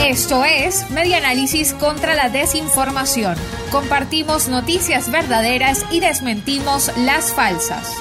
Esto es Media Análisis contra la Desinformación. Compartimos noticias verdaderas y desmentimos las falsas.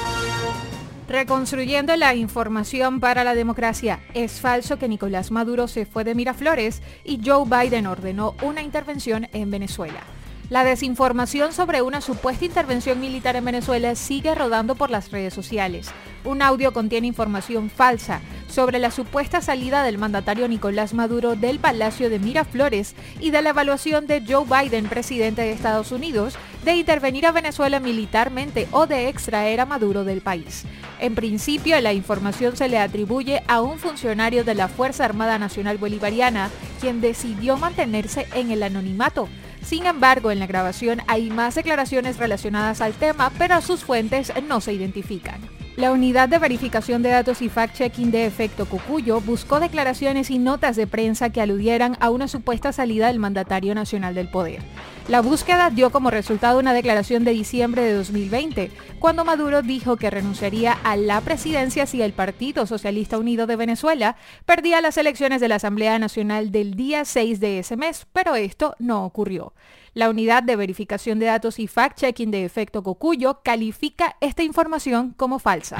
Reconstruyendo la información para la democracia. Es falso que Nicolás Maduro se fue de Miraflores y Joe Biden ordenó una intervención en Venezuela. La desinformación sobre una supuesta intervención militar en Venezuela sigue rodando por las redes sociales. Un audio contiene información falsa sobre la supuesta salida del mandatario Nicolás Maduro del Palacio de Miraflores y de la evaluación de Joe Biden, presidente de Estados Unidos, de intervenir a Venezuela militarmente o de extraer a Maduro del país. En principio, la información se le atribuye a un funcionario de la Fuerza Armada Nacional Bolivariana, quien decidió mantenerse en el anonimato. Sin embargo, en la grabación hay más declaraciones relacionadas al tema, pero sus fuentes no se identifican. La unidad de verificación de datos y fact-checking de efecto Cucuyo buscó declaraciones y notas de prensa que aludieran a una supuesta salida del mandatario nacional del poder. La búsqueda dio como resultado una declaración de diciembre de 2020, cuando Maduro dijo que renunciaría a la presidencia si el Partido Socialista Unido de Venezuela perdía las elecciones de la Asamblea Nacional del día 6 de ese mes, pero esto no ocurrió. La unidad de verificación de datos y fact-checking de efecto Cocuyo califica esta información como falsa.